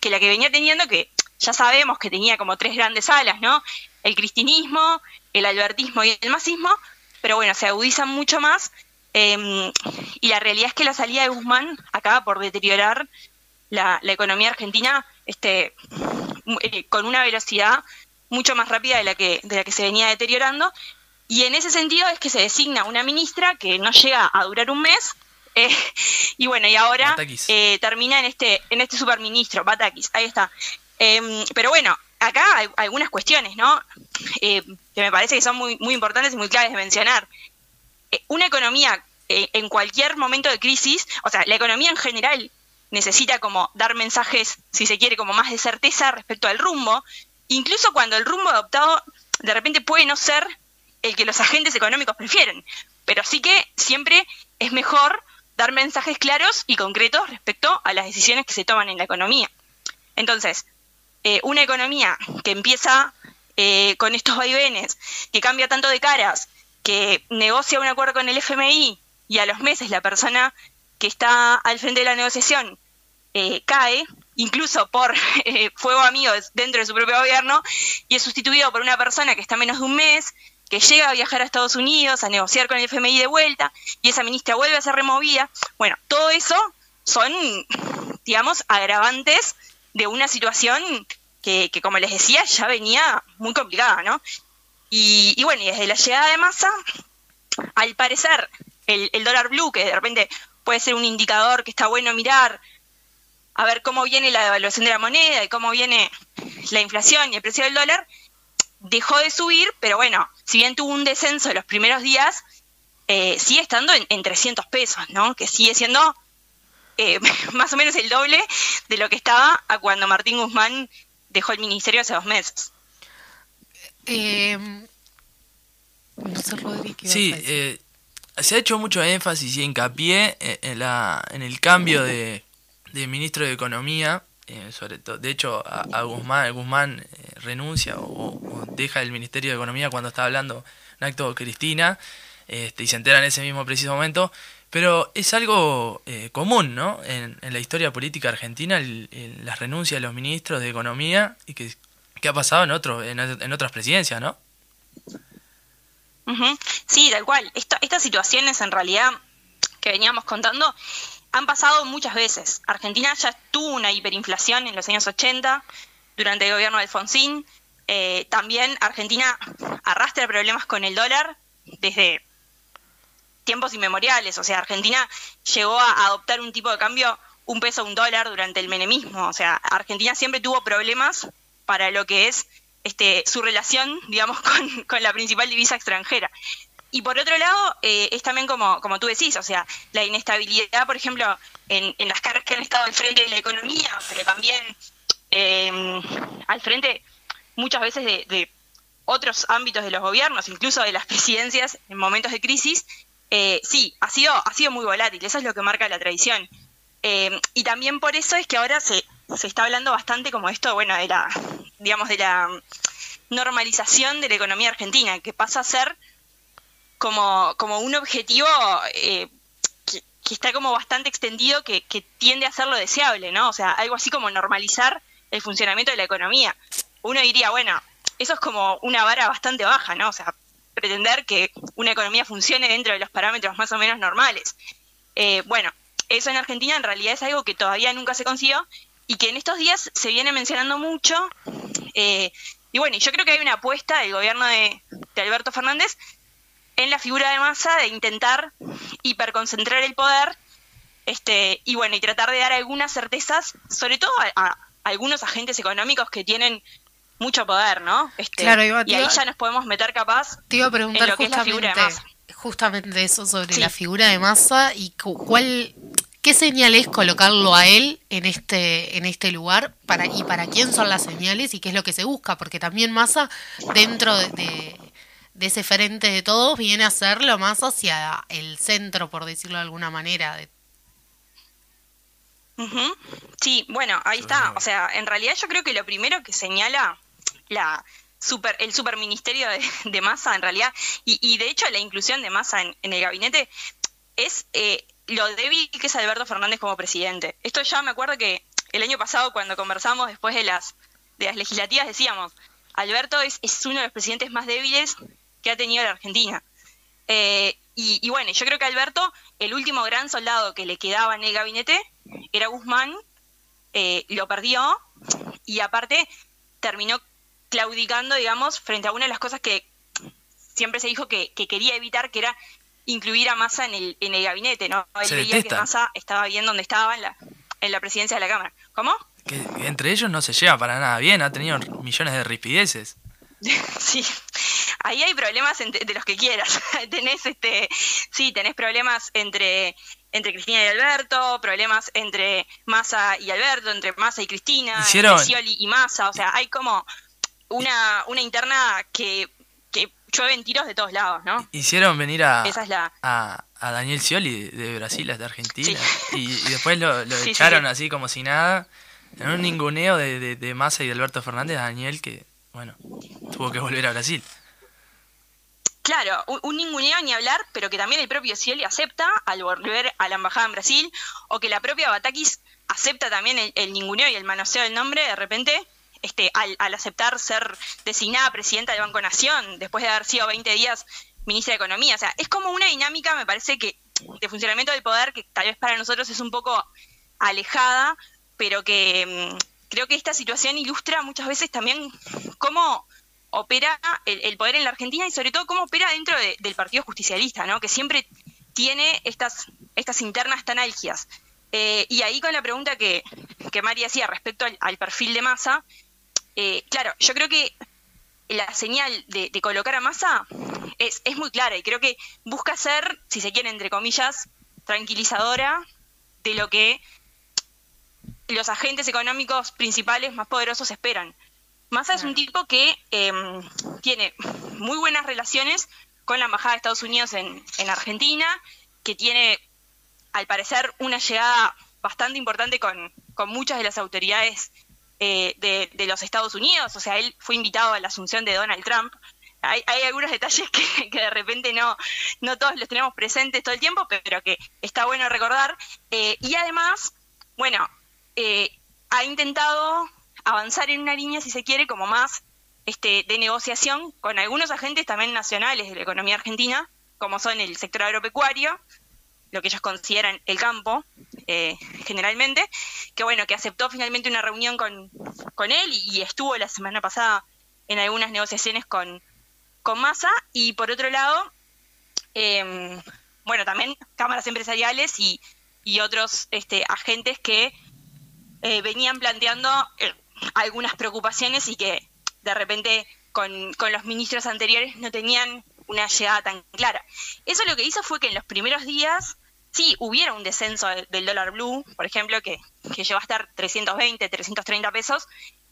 que la que venía teniendo, que ya sabemos que tenía como tres grandes alas, ¿no? El cristinismo, el albertismo y el masismo, pero bueno, se agudizan mucho más em, y la realidad es que la salida de Guzmán acaba por deteriorar la, la economía argentina este, eh, con una velocidad mucho más rápida de la que de la que se venía deteriorando y en ese sentido es que se designa una ministra que no llega a durar un mes eh, y bueno y ahora eh, termina en este en este superministro Batakis ahí está. Em, pero bueno acá hay algunas cuestiones no que me parece que son muy muy importantes y muy claves de mencionar. Una economía en cualquier momento de crisis o sea la economía en general necesita como dar mensajes, si se quiere, como más de certeza respecto al rumbo, incluso cuando el rumbo adoptado de repente puede no ser el que los agentes económicos prefieren, pero sí que siempre es mejor dar mensajes claros y concretos respecto a las decisiones que se toman en la economía. Entonces, eh, una economía que empieza eh, con estos vaivenes, que cambia tanto de caras, que negocia un acuerdo con el FMI y a los meses la persona que está al frente de la negociación eh, cae, incluso por eh, fuego amigo dentro de su propio gobierno, y es sustituido por una persona que está menos de un mes, que llega a viajar a Estados Unidos, a negociar con el FMI de vuelta, y esa ministra vuelve a ser removida. Bueno, todo eso son, digamos, agravantes de una situación que, como les decía, ya venía muy complicada, ¿no? Y, bueno, y desde la llegada de masa, al parecer, el, el dólar blue, que de repente puede ser un indicador que está bueno mirar a ver cómo viene la devaluación de la moneda y cómo viene la inflación y el precio del dólar, dejó de subir, pero bueno, si bien tuvo un descenso en los primeros días, eh, sigue estando en, 300 pesos, ¿no? Que sigue siendo eh, más o menos el doble de lo que estaba a cuando Martín Guzmán dejó el ministerio hace dos meses. Eh, sí, eh, se ha hecho mucho énfasis y hincapié en, la, en el cambio de de ministro de Economía, eh, sobre todo, de hecho a, Guzmán, Guzmán eh, renuncia o, deja el Ministerio de Economía cuando está hablando en acto Cristina este, y se entera en ese mismo preciso momento, pero es algo eh, común ¿no? en, la historia política argentina, las renuncias de los ministros de Economía y que ha pasado en, otro, en, otras presidencias, ¿no? Sí, tal cual. estas situaciones en realidad que veníamos contando han pasado muchas veces. Argentina ya tuvo una hiperinflación en los años 80 durante el gobierno de Alfonsín. Eh, también Argentina arrastra problemas con el dólar desde tiempos inmemoriales. O sea, Argentina llegó a adoptar un tipo de cambio, un peso, un dólar durante el menemismo. O sea, Argentina siempre tuvo problemas para lo que es este, su relación, digamos, con, la principal divisa extranjera. Y por otro lado, eh, es también como, como tú decís, o sea, la inestabilidad, por ejemplo, en, las caras que han estado al frente de la economía, pero también em, al frente muchas veces de, otros ámbitos de los gobiernos, incluso de las presidencias en momentos de crisis, eh, sí, ha sido, ha sido muy volátil, eso es lo que marca la tradición. Em, y también por eso es que ahora se, se está hablando bastante como esto, bueno, de la, digamos, de la normalización de la economía argentina, que pasa a ser como, como un objetivo eh, que, está como bastante extendido, que, que tiende a ser lo deseable, ¿no? O sea, algo así como normalizar el funcionamiento de la economía. Uno diría, bueno, eso es como una vara bastante baja, ¿no? O sea, pretender que una economía funcione dentro de los parámetros más o menos normales. Eh, bueno, eso en Argentina en realidad es algo que todavía nunca se consiguió y que en estos días se viene mencionando mucho. Eh, y bueno, yo creo que hay una apuesta del gobierno de, Alberto Fernández en la figura de masa de intentar hiperconcentrar el poder este, y bueno, y tratar de dar algunas certezas, sobre todo a, algunos agentes económicos que tienen mucho poder, ¿no? Este, claro, y ahí ya nos podemos meter capaz te iba a preguntar en lo que es la figura de masa. Justamente eso sobre la figura de masa y cuál ¿Qué señal es colocarlo a él en este, en este lugar? Para, ¿Y para quién son las señales y qué es lo que se busca? Porque también Massa, dentro de, ese frente de todos, viene a hacerlo más hacia el centro, por decirlo de alguna manera. Sí, bueno, ahí está. O sea, en realidad yo creo que lo primero que señala la super, el superministerio de, de Massa, en realidad, y, y, de hecho la inclusión de Massa en, en el gabinete, es eh, lo débil que es Alberto Fernández como presidente. Esto ya me acuerdo que el año pasado cuando conversamos después de las, de las legislativas decíamos, Alberto es, es uno de los presidentes más débiles que ha tenido la Argentina. Eh, y, bueno, yo creo que Alberto, el último gran soldado que le quedaba en el gabinete era Guzmán, eh, lo perdió y aparte terminó claudicando, digamos, frente a una de las cosas que siempre se dijo que, que quería evitar, que era incluir a Massa en el, en el gabinete, ¿no? Él veía que Massa estaba bien donde estaba en la, en la presidencia de la Cámara. ¿Cómo? Que, entre ellos no se lleva para nada bien, ha tenido millones de ripideces. sí, ahí hay problemas de los que quieras. tenés este, sí, tenés problemas entre entre Cristina y Alberto, problemas entre Massa y Alberto, entre Massa y Cristina, entre Scioli y Massa, o sea, hay como una, una interna que llueven tiros de todos lados, ¿no? Hicieron venir a, a, Daniel Scioli de, Brasil hasta Argentina y, después lo, echaron así como si nada. En un ninguneo de, de, Massa y de Alberto Fernández, Daniel que, bueno, tuvo que volver a Brasil. Claro, un, ninguneo ni hablar, pero que también el propio Scioli acepta al volver a la embajada en Brasil, o que la propia Batakis acepta también el, el ninguneo y el manoseo del nombre de repente, este, al, aceptar ser designada presidenta del Banco Nación, después de haber sido 20 días ministra de Economía. O sea, es como una dinámica, me parece que, de funcionamiento del poder que tal vez para nosotros es un poco alejada, pero que mm, creo que esta situación ilustra muchas veces también cómo opera el, poder en la Argentina y sobre todo cómo opera dentro del Partido Justicialista, ¿no? que siempre tiene estas, estas internas tan algias. Eh, y ahí con la pregunta que, que María hacía respecto al perfil de masa, eh, claro, yo creo que la señal de, colocar a masa es, es, muy clara y creo que busca ser, si se quiere, entre comillas, tranquilizadora de lo que los agentes económicos principales más poderosos esperan. Massa es un tipo que em, tiene muy buenas relaciones con la Embajada de Estados Unidos en, en Argentina, que tiene, al parecer, una llegada bastante importante con, con muchas de las autoridades eh, de, los Estados Unidos, o sea, él fue invitado a la asunción de Donald Trump. Hay, algunos detalles que, de repente no, no todos los tenemos presentes todo el tiempo, pero que está bueno recordar. Eh, y además, bueno, eh, ha intentado avanzar en una línea, si se quiere, como más este, de negociación con algunos agentes también nacionales de la economía argentina, como son el sector agropecuario, lo que ellos consideran el campo, eh, generalmente, que bueno, que aceptó finalmente una reunión con, con él y, estuvo la semana pasada en algunas negociaciones con, con Massa, y por otro lado, eh, bueno, también cámaras empresariales y, y otros este, agentes que eh, venían planteando eh, algunas preocupaciones y que de repente con, con, los ministros anteriores no tenían una llegada tan clara. Eso lo que hizo fue que en los primeros días sí hubiera un descenso del dólar blue, por ejemplo, que, que llegó a estar 320, 330 pesos,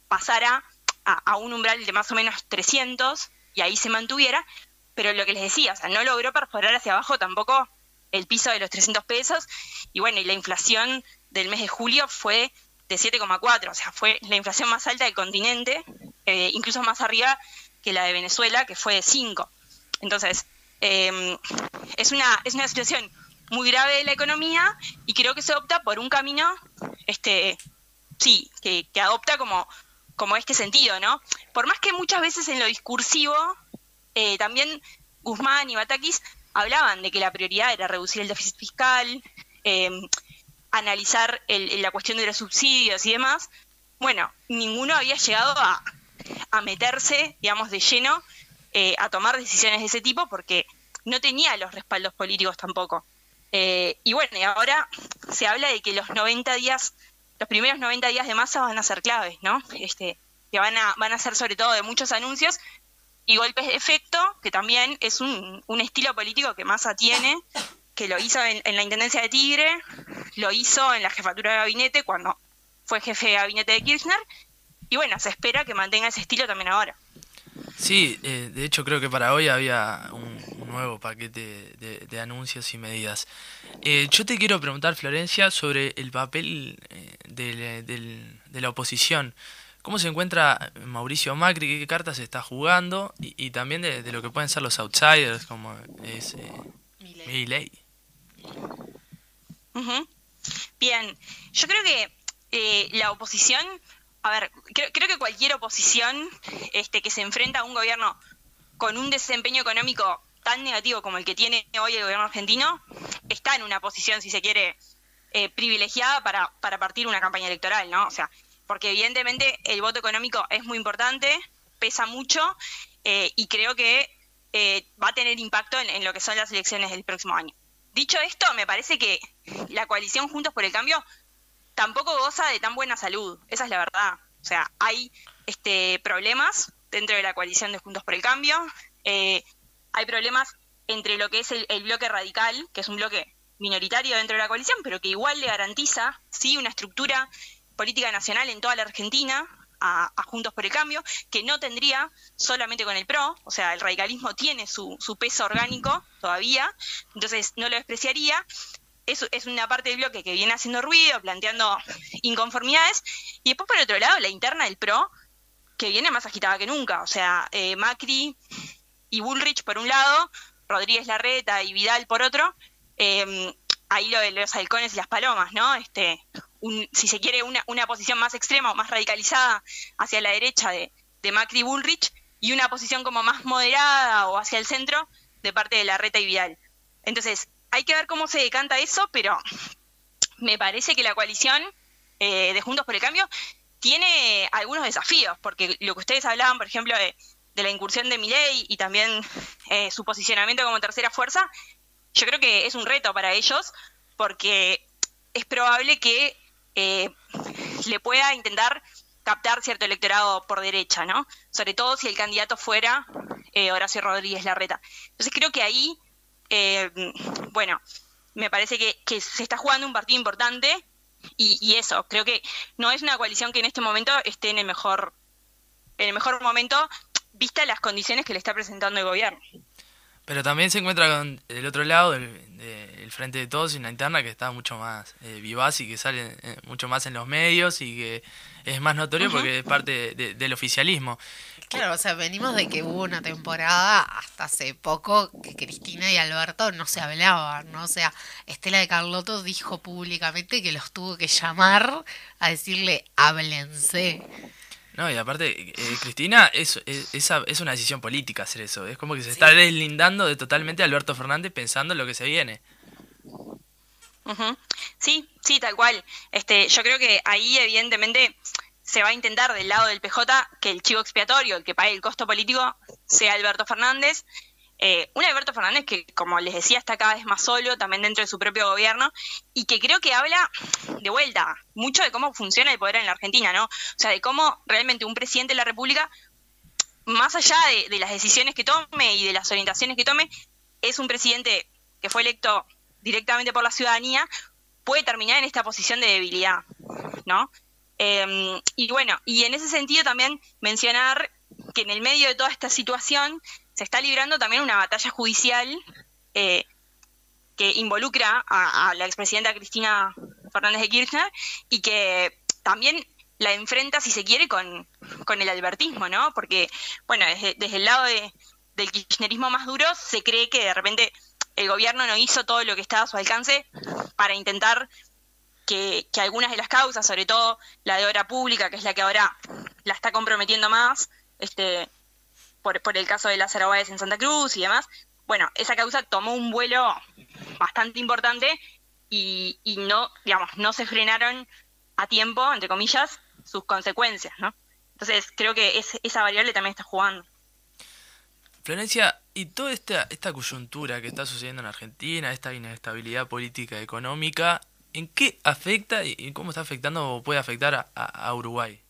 pasara a, a, un umbral de más o menos 300 y ahí se mantuviera, pero lo que les decía, o sea, no logró perforar hacia abajo tampoco el piso de los 300 pesos y bueno, y la inflación del mes de julio fue de 7,4, o sea, fue la inflación más alta del continente, eh, incluso más arriba que la de Venezuela, que fue de 5. Entonces, eh, es, una, es una situación muy grave de la economía y creo que se opta por un camino, este, sí, que, que adopta como, como este sentido, ¿no? Por más que muchas veces en lo discursivo, eh, también Guzmán y Batakis hablaban de que la prioridad era reducir el déficit fiscal, eh, analizar el, la cuestión de los subsidios y demás, bueno, ninguno había llegado a, meterse, digamos, de lleno eh, a tomar decisiones de ese tipo porque no tenía los respaldos políticos tampoco. Eh, y bueno, y ahora se habla de que los 90 días, los primeros 90 días de masa van a ser claves, ¿no? Este, que van a, van a ser sobre todo de muchos anuncios y golpes de efecto, que también es un, un estilo político que Massa tiene, que lo hizo en, en, la Intendencia de Tigre, lo hizo en la jefatura de gabinete cuando fue jefe de gabinete de Kirchner, y bueno, se espera que mantenga ese estilo también ahora. Sí, eh, de hecho creo que para hoy había un, nuevo paquete de, de, anuncios y medidas. Eh, yo te quiero preguntar, Florencia, sobre el papel eh, de, de, de, la oposición. ¿Cómo se encuentra Mauricio Macri? ¿Qué cartas está jugando? Y, y también de, de, lo que pueden ser los outsiders, como es eh, Milei. Bien, yo creo que eh, la oposición, a ver, creo, creo, que cualquier oposición este, que se enfrenta a un gobierno con un desempeño económico tan negativo como el que tiene hoy el gobierno argentino, está en una posición, si se quiere, eh, privilegiada para, para partir una campaña electoral, ¿no? O sea, porque evidentemente el voto económico es muy importante, pesa mucho eh, y creo que eh, va a tener impacto en, lo que son las elecciones del próximo año. Dicho esto, me parece que la coalición Juntos por el Cambio tampoco goza de tan buena salud, esa es la verdad. O sea, hay este, problemas dentro de la coalición de Juntos por el Cambio, eh, hay problemas entre lo que es el, el, bloque radical, que es un bloque minoritario dentro de la coalición, pero que igual le garantiza sí una estructura política nacional en toda la Argentina, a, Juntos por el Cambio, que no tendría solamente con el PRO, o sea, el radicalismo tiene su, su peso orgánico todavía, entonces no lo despreciaría. Es, es, una parte del bloque que viene haciendo ruido, planteando inconformidades, y después por otro lado la interna del PRO, que viene más agitada que nunca, o sea, eh, Macri y Bullrich por un lado, Rodríguez Larreta y Vidal por otro, eh, ahí lo de los halcones y las palomas, ¿no? Este, un, si se quiere, una, una, posición más extrema o más radicalizada hacia la derecha de, de Macri Bullrich y una posición como más moderada o hacia el centro de parte de Larreta y Vidal. Entonces, hay que ver cómo se decanta eso, pero me parece que la coalición eh, de Juntos por el Cambio tiene algunos desafíos, porque lo que ustedes hablaban, por ejemplo, de, de la incursión de Milei y también eh, su posicionamiento como tercera fuerza, yo creo que es un reto para ellos, porque es probable que eh, le pueda intentar captar cierto electorado por derecha, ¿no? Sobre todo si el candidato fuera eh, Horacio Rodríguez Larreta. Entonces creo que ahí, eh, bueno, me parece que, se está jugando un partido importante y, y, eso, creo que no es una coalición que en este momento esté en el mejor, en el mejor momento, vista las condiciones que le está presentando el gobierno. Pero también se encuentra con el otro lado, el, el Frente de Todos y una interna que está mucho más eh, vivaz y que sale eh, mucho más en los medios y que es más notorio uh -huh. porque es parte de, de, del oficialismo. Claro, o sea, venimos de que hubo una temporada hasta hace poco que Cristina y Alberto no se hablaban, ¿no? O sea, Estela de Carlotto dijo públicamente que los tuvo que llamar a decirle, háblense. No, y aparte, eh, Cristina, es, es, es, una decisión política hacer eso. Es como que se está deslindando de totalmente Alberto Fernández pensando en lo que se viene. Sí, sí, tal cual. Este, yo creo que ahí evidentemente se va a intentar del lado del PJ que el chivo expiatorio, el que pague el costo político, sea Alberto Fernández. Eh, un Alberto Fernández que, como les decía, está cada vez más solo, también dentro de su propio gobierno, y que creo que habla de vuelta mucho de cómo funciona el poder en la Argentina, ¿no? O sea, de cómo realmente un presidente de la República, más allá de, las decisiones que tome y de las orientaciones que tome, es un presidente que fue electo directamente por la ciudadanía, puede terminar en esta posición de debilidad, ¿no? Em, y bueno, y en ese sentido también mencionar que en el medio de toda esta situación se está librando también una batalla judicial eh, que involucra a, la expresidenta Cristina Fernández de Kirchner y que también la enfrenta, si se quiere, con, el albertismo, ¿no? Porque, bueno, desde, el lado del kirchnerismo más duro se cree que de repente el gobierno no hizo todo lo que estaba a su alcance para intentar que, algunas de las causas, sobre todo la de obra pública, que es la que ahora la está comprometiendo más, este, por, por el caso de las Báez en Santa Cruz y demás, bueno, esa causa tomó un vuelo bastante importante y, y no, digamos, no se frenaron a tiempo, entre comillas, sus consecuencias, ¿no? Entonces creo que esa variable también está jugando. Florencia, y toda esta, esta coyuntura que está sucediendo en Argentina, esta inestabilidad política y económica, ¿en qué afecta y cómo está afectando o puede afectar a, Uruguay?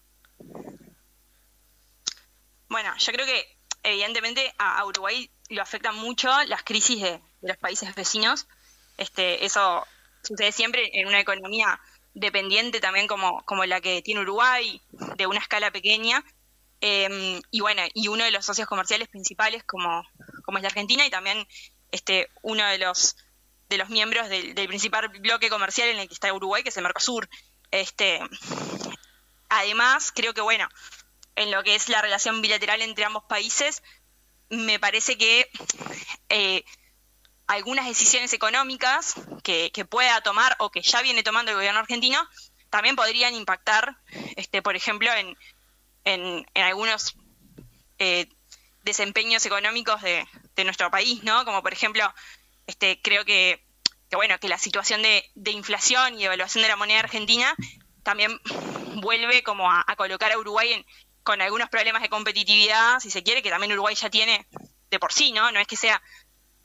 Bueno, yo creo que evidentemente a, Uruguay lo afectan mucho las crisis de, los países vecinos. Este, eso sucede siempre en una economía dependiente también como, como la que tiene Uruguay, de una escala pequeña, Em, y bueno, y uno de los socios comerciales principales como, como es la Argentina y también este, uno de los de los miembros del, principal bloque comercial en el que está Uruguay, que es el Mercosur. Este, además, creo que bueno, en lo que es la relación bilateral entre ambos países, me parece que eh, algunas decisiones económicas que, que, pueda tomar o que ya viene tomando el gobierno argentino también podrían impactar, este, por ejemplo, en, en, algunos eh, desempeños económicos de, nuestro país, ¿no? Como por ejemplo, este, creo que, bueno, que la situación de, inflación y evaluación de la moneda argentina también vuelve como a, colocar a Uruguay con algunos problemas de competitividad, si se quiere, que también Uruguay ya tiene de por sí, ¿no? No es que sea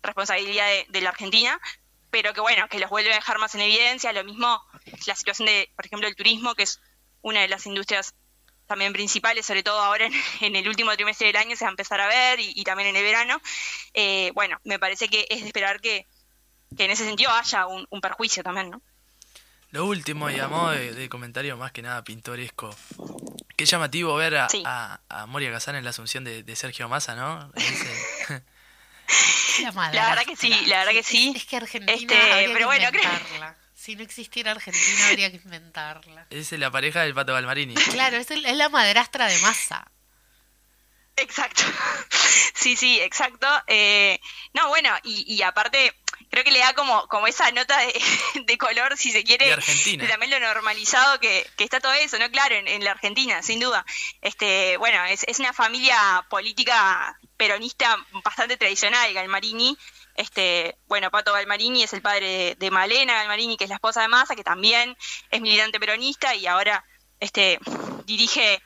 responsabilidad de, la Argentina, pero que bueno, que los vuelve a dejar más en evidencia. Lo mismo la situación de, por ejemplo, el turismo, que es una de las industrias también principales, sobre todo ahora en, el último trimestre del año se va a empezar a ver y, también en el verano. Eh, bueno, me parece que es de esperar que, en ese sentido haya un, perjuicio también, ¿no? Lo último, y a de, comentario más que nada pintoresco. Qué llamativo ver a, a, Moria Kazan en la asunción de, Sergio Massa, ¿no? la, verdad que sí, la verdad que sí. Es que Argentina este, pero bueno, si no existiera Argentina, habría que inventarla. Es la pareja del Pato Galmarini. Claro, es, la madrastra de masa. Exacto. Sí, sí, exacto. Eh, no, bueno, y, aparte, creo que le da como, como esa nota de, color, si se quiere, de Argentina. también lo normalizado que, está todo eso, ¿no? Claro, en, la Argentina, sin duda. Este, bueno, es, es una familia política peronista bastante tradicional, Galmarini, este, bueno, Pato Galmarini es el padre de, Malena Galmarini, que es la esposa de Massa, que también es militante peronista y ahora este, dirige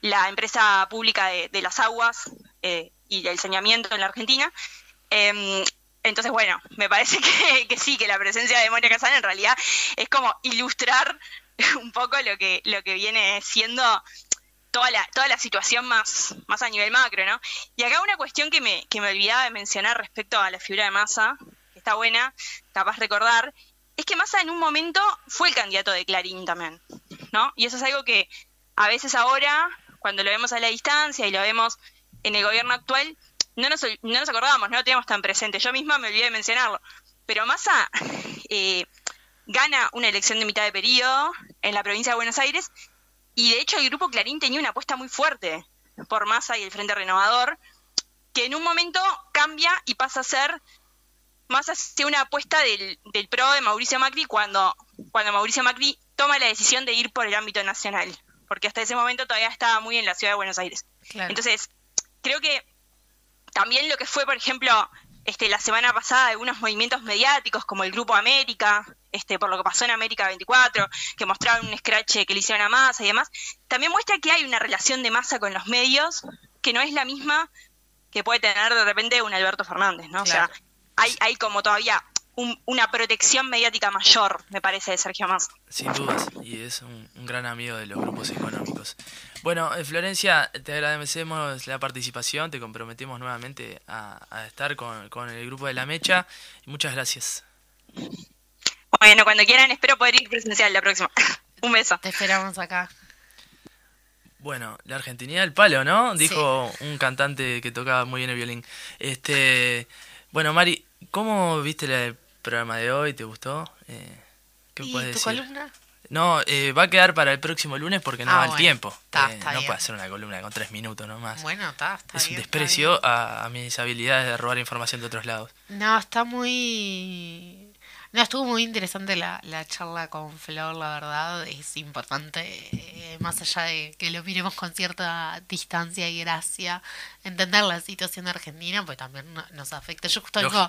la empresa pública de, las aguas eh, y el saneamiento en la Argentina. Em, entonces, bueno, me parece que, sí, que la presencia de Moria Casana en realidad es como ilustrar un poco lo que, lo que viene siendo toda la, toda la situación más, más a nivel macro, ¿no? Y acá una cuestión que me, que me olvidaba de mencionar respecto a la figura de Massa, que está buena, capaz recordar, es que Massa en un momento fue el candidato de Clarín también, ¿no? Y eso es algo que a veces ahora, cuando lo vemos a la distancia y lo vemos en el gobierno actual, no nos, no nos acordamos, no lo tenemos tan presente. Yo misma me olvidé de mencionarlo. Pero Massa eh, gana una elección de mitad de periodo en la provincia de Buenos Aires y de hecho el grupo Clarín tenía una apuesta muy fuerte por Massa y el Frente Renovador, que en un momento cambia y pasa a ser más hacia una apuesta del, PRO de Mauricio Macri cuando, cuando Mauricio Macri toma la decisión de ir por el ámbito nacional. porque hasta ese momento todavía estaba muy en la ciudad de Buenos Aires. Claro. Entonces, creo que también lo que fue, por ejemplo, este, la semana pasada algunos movimientos mediáticos como el Grupo América, este, por lo que pasó en América 24, que mostraron un scratch que le hicieron a Massa y demás, también muestra que hay una relación de Massa con los medios que no es la misma que puede tener de repente un Alberto Fernández, ¿no? O sea, Claro. hay, hay como todavía un- una protección mediática mayor, me parece, de Sergio Massa. Sin dudas, y es un, un gran amigo de los grupos económicos. Bueno, eh, Florencia, te agradecemos la participación, te comprometemos nuevamente a, a estar con, con el grupo de La Mecha. y Muchas gracias. Bueno, cuando quieran, espero poder ir presencial la próxima. un beso. Te esperamos acá. Bueno, la Argentinidad del palo, ¿no? Dijo un cantante que tocaba muy bien el violín. Este, bueno, Mari, ¿cómo viste el programa de hoy? ¿Te gustó? Eh, ¿Qué ¿Y puedes tu decir? columna? No, eh, va a quedar para el próximo lunes porque no Ah, da el bueno. tiempo. Está, Eh, está no bien. puede hacer una columna con tres minutos nomás. Bueno, está, está es un bien, desprecio a, a mis habilidades de robar información de otros lados. No, está muy... No, estuvo muy interesante la, la charla con Flor, la verdad. Es importante, eh, más allá de que lo miremos con cierta distancia y gracia, entender la situación argentina, pues también no- nos afecta. Yo justo vengo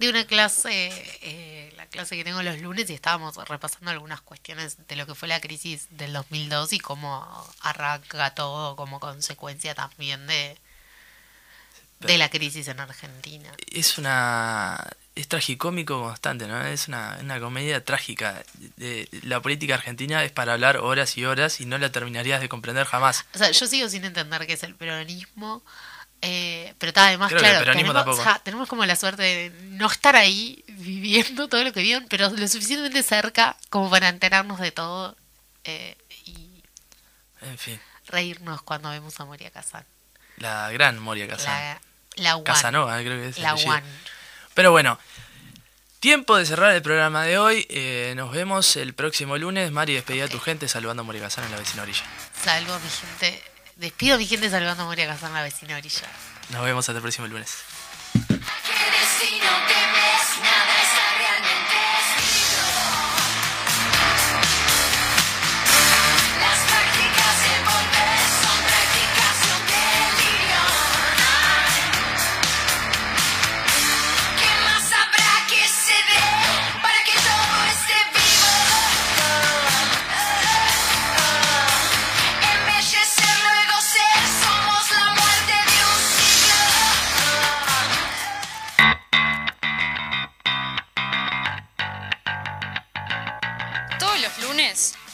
de una clase, eh, la clase que tengo los lunes, y estábamos repasando algunas cuestiones de lo que fue la crisis del 2002 y cómo arranca todo como consecuencia también de, de la crisis en Argentina. Es una... Es tragicómico constante, ¿no? Es una, una comedia trágica. La política argentina es para hablar horas y horas y no la terminarías de comprender jamás. O sea, yo sigo sin entender qué es el peronismo. eh, pero está además, Creo claro, tenemos, o sea, tenemos como la suerte de no estar ahí viviendo todo lo que vieron, pero lo suficientemente cerca como para enterarnos de todo eh, y En fin, reírnos cuando vemos a Moria Kazan. la gran Moria Kazan. La, la One. Casanova, creo que es. La. One. Pero bueno, tiempo de cerrar el programa de hoy. Eh, nos vemos el próximo lunes. Mari, despedida a tu gente saludando a Moria Kazan en la vecina orilla. Salvo a mi gente. Despido a mi gente salvando a Moria Kazan, la vecina orilla. Nos vemos hasta el próximo lunes.